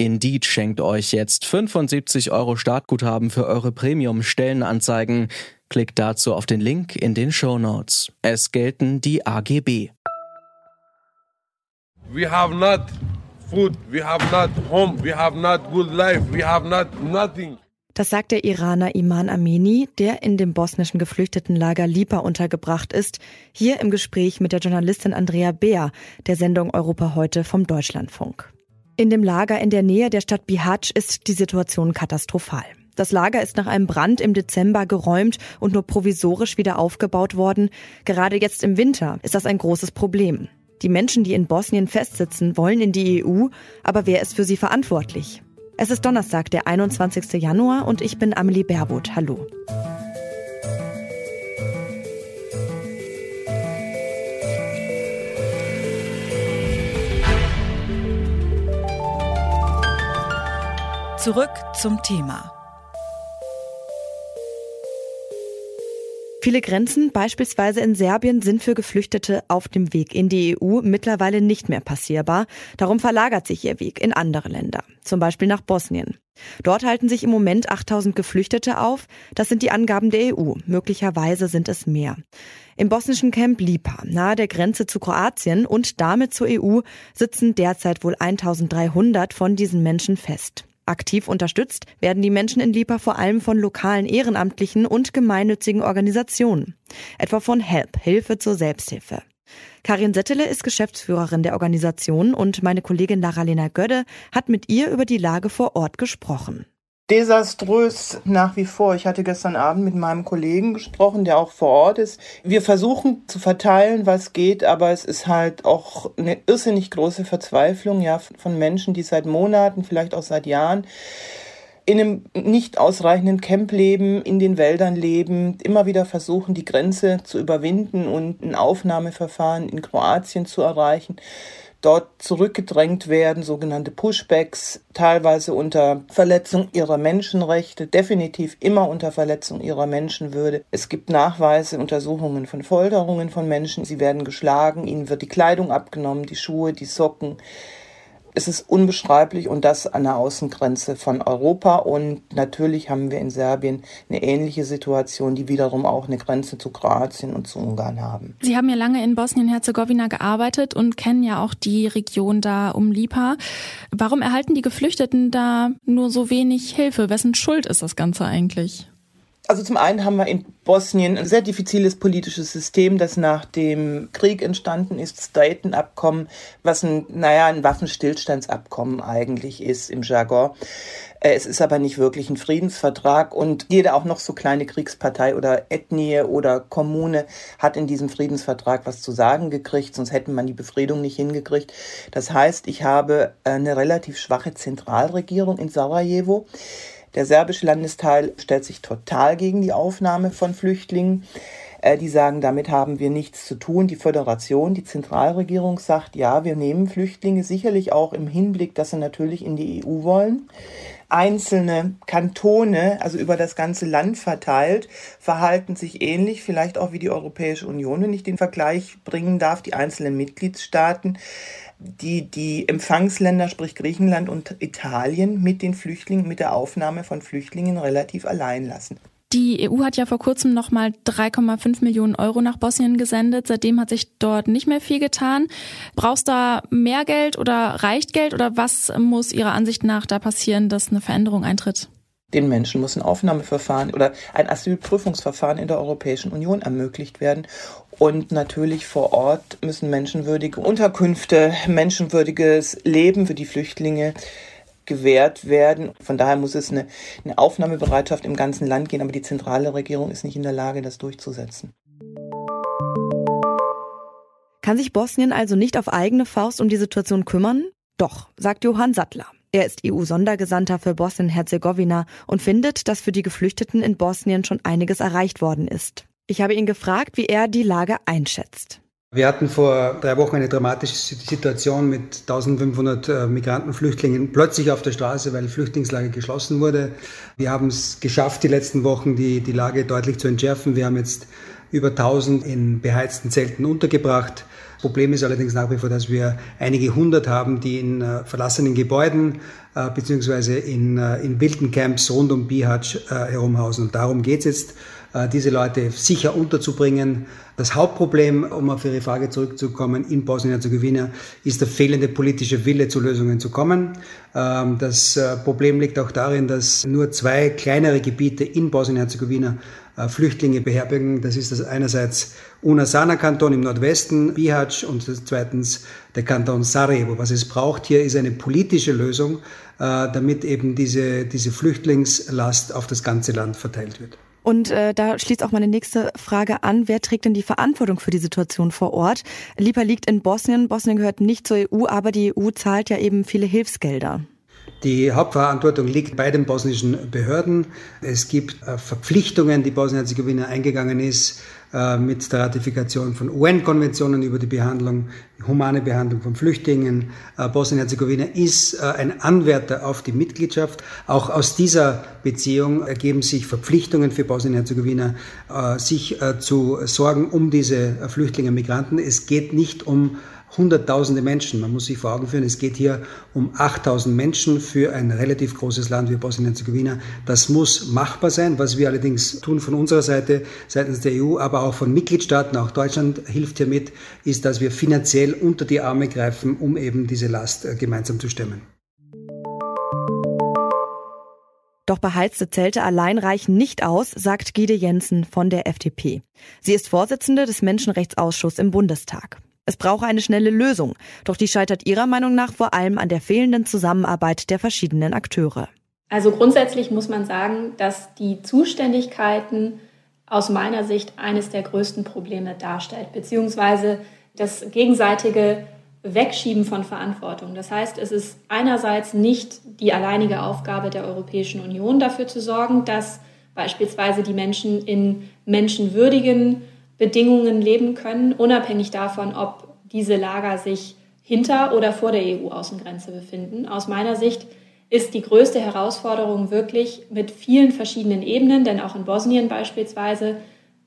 Indeed schenkt euch jetzt 75 Euro Startguthaben für eure Premium-Stellenanzeigen. Klickt dazu auf den Link in den Show Notes. Es gelten die AGB. We have not food, we have not home, we have not good life, we have not nothing. Das sagt der Iraner Iman Ameni, der in dem bosnischen Geflüchtetenlager Lipa untergebracht ist, hier im Gespräch mit der Journalistin Andrea Beer der Sendung Europa heute vom Deutschlandfunk. In dem Lager in der Nähe der Stadt Bihać ist die Situation katastrophal. Das Lager ist nach einem Brand im Dezember geräumt und nur provisorisch wieder aufgebaut worden. Gerade jetzt im Winter ist das ein großes Problem. Die Menschen, die in Bosnien festsitzen, wollen in die EU, aber wer ist für sie verantwortlich? Es ist Donnerstag, der 21. Januar und ich bin Amelie Baerboth. Hallo. Zurück zum Thema. Viele Grenzen, beispielsweise in Serbien, sind für Geflüchtete auf dem Weg in die EU mittlerweile nicht mehr passierbar. Darum verlagert sich ihr Weg in andere Länder, zum Beispiel nach Bosnien. Dort halten sich im Moment 8000 Geflüchtete auf. Das sind die Angaben der EU. Möglicherweise sind es mehr. Im bosnischen Camp Lipa, nahe der Grenze zu Kroatien und damit zur EU, sitzen derzeit wohl 1300 von diesen Menschen fest. Aktiv unterstützt werden die Menschen in Lipa vor allem von lokalen Ehrenamtlichen und gemeinnützigen Organisationen, etwa von HELP, Hilfe zur Selbsthilfe. Karin Settele ist Geschäftsführerin der Organisation und meine Kollegin Lara-Lena Gödde hat mit ihr über die Lage vor Ort gesprochen desaströs nach wie vor. Ich hatte gestern Abend mit meinem Kollegen gesprochen, der auch vor Ort ist. Wir versuchen zu verteilen, was geht, aber es ist halt auch eine irrsinnig große Verzweiflung, ja, von Menschen, die seit Monaten, vielleicht auch seit Jahren in einem nicht ausreichenden Camp leben, in den Wäldern leben, immer wieder versuchen, die Grenze zu überwinden und ein Aufnahmeverfahren in Kroatien zu erreichen dort zurückgedrängt werden, sogenannte Pushbacks, teilweise unter Verletzung ihrer Menschenrechte, definitiv immer unter Verletzung ihrer Menschenwürde. Es gibt Nachweise, Untersuchungen von Folterungen von Menschen. Sie werden geschlagen, ihnen wird die Kleidung abgenommen, die Schuhe, die Socken. Es ist unbeschreiblich und das an der Außengrenze von Europa. Und natürlich haben wir in Serbien eine ähnliche Situation, die wiederum auch eine Grenze zu Kroatien und zu Ungarn haben. Sie haben ja lange in Bosnien-Herzegowina gearbeitet und kennen ja auch die Region da um Lipa. Warum erhalten die Geflüchteten da nur so wenig Hilfe? Wessen Schuld ist das Ganze eigentlich? Also zum einen haben wir in Bosnien ein sehr diffiziles politisches System, das nach dem Krieg entstanden ist, das Dayton-Abkommen, was ein, naja, ein Waffenstillstandsabkommen eigentlich ist im Jargon. Äh, es ist aber nicht wirklich ein Friedensvertrag und jede auch noch so kleine Kriegspartei oder Ethnie oder Kommune hat in diesem Friedensvertrag was zu sagen gekriegt, sonst hätte man die Befriedung nicht hingekriegt. Das heißt, ich habe eine relativ schwache Zentralregierung in Sarajevo der serbische Landesteil stellt sich total gegen die Aufnahme von Flüchtlingen. Äh, die sagen, damit haben wir nichts zu tun. Die Föderation, die Zentralregierung sagt, ja, wir nehmen Flüchtlinge sicherlich auch im Hinblick, dass sie natürlich in die EU wollen. Einzelne Kantone, also über das ganze Land verteilt, verhalten sich ähnlich, vielleicht auch wie die Europäische Union, wenn ich den Vergleich bringen darf, die einzelnen Mitgliedstaaten die die Empfangsländer, sprich Griechenland und Italien, mit den Flüchtlingen, mit der Aufnahme von Flüchtlingen relativ allein lassen. Die EU hat ja vor kurzem nochmal 3,5 Millionen Euro nach Bosnien gesendet. Seitdem hat sich dort nicht mehr viel getan. Brauchst da mehr Geld oder reicht Geld oder was muss Ihrer Ansicht nach da passieren, dass eine Veränderung eintritt? Den Menschen muss ein Aufnahmeverfahren oder ein Asylprüfungsverfahren in der Europäischen Union ermöglicht werden. Und natürlich vor Ort müssen menschenwürdige Unterkünfte, menschenwürdiges Leben für die Flüchtlinge gewährt werden. Von daher muss es eine, eine Aufnahmebereitschaft im ganzen Land gehen, aber die zentrale Regierung ist nicht in der Lage, das durchzusetzen. Kann sich Bosnien also nicht auf eigene Faust um die Situation kümmern? Doch, sagt Johann Sattler. Er ist EU-Sondergesandter für Bosnien-Herzegowina und findet, dass für die Geflüchteten in Bosnien schon einiges erreicht worden ist. Ich habe ihn gefragt, wie er die Lage einschätzt. Wir hatten vor drei Wochen eine dramatische Situation mit 1500 äh, Migranten, Flüchtlingen plötzlich auf der Straße, weil Flüchtlingslager geschlossen wurde. Wir haben es geschafft, die letzten Wochen die, die Lage deutlich zu entschärfen. Wir haben jetzt über 1000 in beheizten Zelten untergebracht. Problem ist allerdings nach wie vor, dass wir einige hundert haben, die in äh, verlassenen Gebäuden äh, beziehungsweise in, äh, in wilden Camps rund um Bihać äh, herumhausen. Und darum geht es jetzt diese Leute sicher unterzubringen. Das Hauptproblem, um auf Ihre Frage zurückzukommen, in Bosnien-Herzegowina ist der fehlende politische Wille, zu Lösungen zu kommen. Ähm, das äh, Problem liegt auch darin, dass nur zwei kleinere Gebiete in Bosnien-Herzegowina äh, Flüchtlinge beherbergen. Das ist das einerseits Unasana-Kanton im Nordwesten, Bihać, und zweitens der Kanton Sarajevo. Was es braucht hier ist eine politische Lösung, damit eben diese, diese Flüchtlingslast auf das ganze Land verteilt wird. Und äh, da schließt auch meine nächste Frage an. Wer trägt denn die Verantwortung für die Situation vor Ort? Lipa liegt in Bosnien. Bosnien gehört nicht zur EU, aber die EU zahlt ja eben viele Hilfsgelder. Die Hauptverantwortung liegt bei den bosnischen Behörden. Es gibt äh, Verpflichtungen, die Bosnien-Herzegowina eingegangen ist, äh, mit der Ratifikation von UN-Konventionen über die Behandlung, humane Behandlung von Flüchtlingen. Äh, Bosnien-Herzegowina ist ein Anwärter auf die Mitgliedschaft. Auch aus dieser Beziehung ergeben sich Verpflichtungen für Bosnien-Herzegowina, sich zu sorgen um diese Flüchtlinge und Migranten. Es geht nicht um Hunderttausende Menschen. Man muss sich vor Augen führen, es geht hier um 8000 Menschen für ein relativ großes Land wie Bosnien-Herzegowina. Das muss machbar sein. Was wir allerdings tun von unserer Seite, seitens der EU, aber auch von Mitgliedstaaten, auch Deutschland hilft hier mit, ist, dass wir finanziell unter die Arme greifen, um eben diese Last äh, gemeinsam zu stemmen. Doch beheizte Zelte allein reichen nicht aus, sagt Gide Jensen von der FDP. Sie ist Vorsitzende des Menschenrechtsausschusses im Bundestag. Es brauche eine schnelle Lösung, doch die scheitert ihrer Meinung nach vor allem an der fehlenden Zusammenarbeit der verschiedenen Akteure. Also grundsätzlich muss man sagen, dass die Zuständigkeiten aus meiner Sicht eines der größten Probleme darstellt, beziehungsweise das gegenseitige Wegschieben von Verantwortung. Das heißt, es ist einerseits nicht die alleinige Aufgabe der Europäischen Union dafür zu sorgen, dass beispielsweise die Menschen in menschenwürdigen Bedingungen leben können, unabhängig davon, ob diese Lager sich hinter oder vor der EU-Außengrenze befinden. Aus meiner Sicht ist die größte Herausforderung wirklich mit vielen verschiedenen Ebenen, denn auch in Bosnien beispielsweise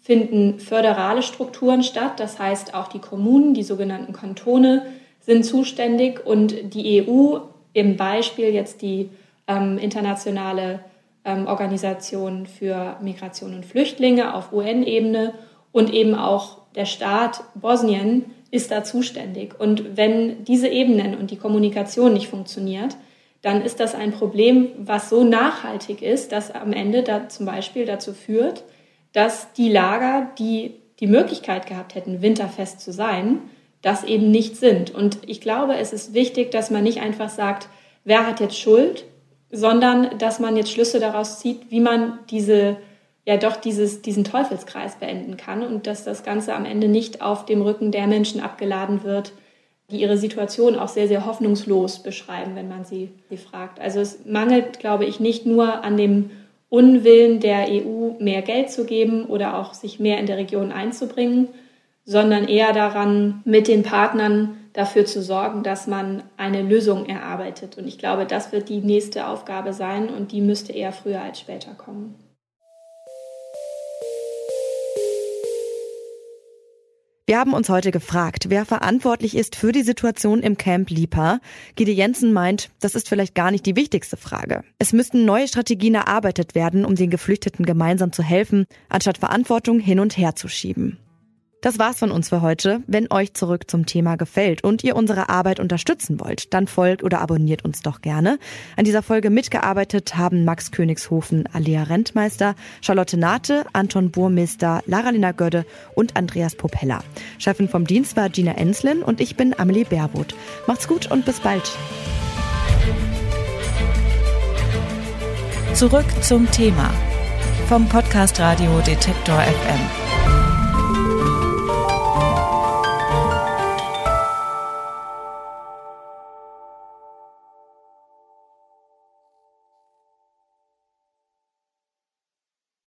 finden föderale Strukturen statt. Das heißt, auch die Kommunen, die sogenannten Kantone, sind zuständig und die EU im Beispiel jetzt die ähm, internationale ähm, Organisation für Migration und Flüchtlinge auf UN-Ebene und eben auch der Staat Bosnien ist da zuständig. Und wenn diese Ebenen und die Kommunikation nicht funktioniert, dann ist das ein Problem, was so nachhaltig ist, dass am Ende da zum Beispiel dazu führt, dass die Lager, die die Möglichkeit gehabt hätten, winterfest zu sein, das eben nicht sind. Und ich glaube, es ist wichtig, dass man nicht einfach sagt, wer hat jetzt Schuld, sondern dass man jetzt Schlüsse daraus zieht, wie man diese ja doch dieses, diesen Teufelskreis beenden kann und dass das Ganze am Ende nicht auf dem Rücken der Menschen abgeladen wird, die ihre Situation auch sehr, sehr hoffnungslos beschreiben, wenn man sie, sie fragt. Also es mangelt, glaube ich, nicht nur an dem Unwillen der EU, mehr Geld zu geben oder auch sich mehr in der Region einzubringen, sondern eher daran, mit den Partnern dafür zu sorgen, dass man eine Lösung erarbeitet. Und ich glaube, das wird die nächste Aufgabe sein und die müsste eher früher als später kommen. Wir haben uns heute gefragt, wer verantwortlich ist für die Situation im Camp Lipa. Gide Jensen meint, das ist vielleicht gar nicht die wichtigste Frage. Es müssten neue Strategien erarbeitet werden, um den Geflüchteten gemeinsam zu helfen, anstatt Verantwortung hin und her zu schieben. Das war's von uns für heute. Wenn euch zurück zum Thema gefällt und ihr unsere Arbeit unterstützen wollt, dann folgt oder abonniert uns doch gerne. An dieser Folge mitgearbeitet haben Max Königshofen, Alea Rentmeister, Charlotte Nate, Anton Burmeister, Lara-Lena Gödde und Andreas Popella. Chefin vom Dienst war Gina Enslin und ich bin Amelie Baerwood. Macht's gut und bis bald. Zurück zum Thema vom Podcast Radio Detektor FM.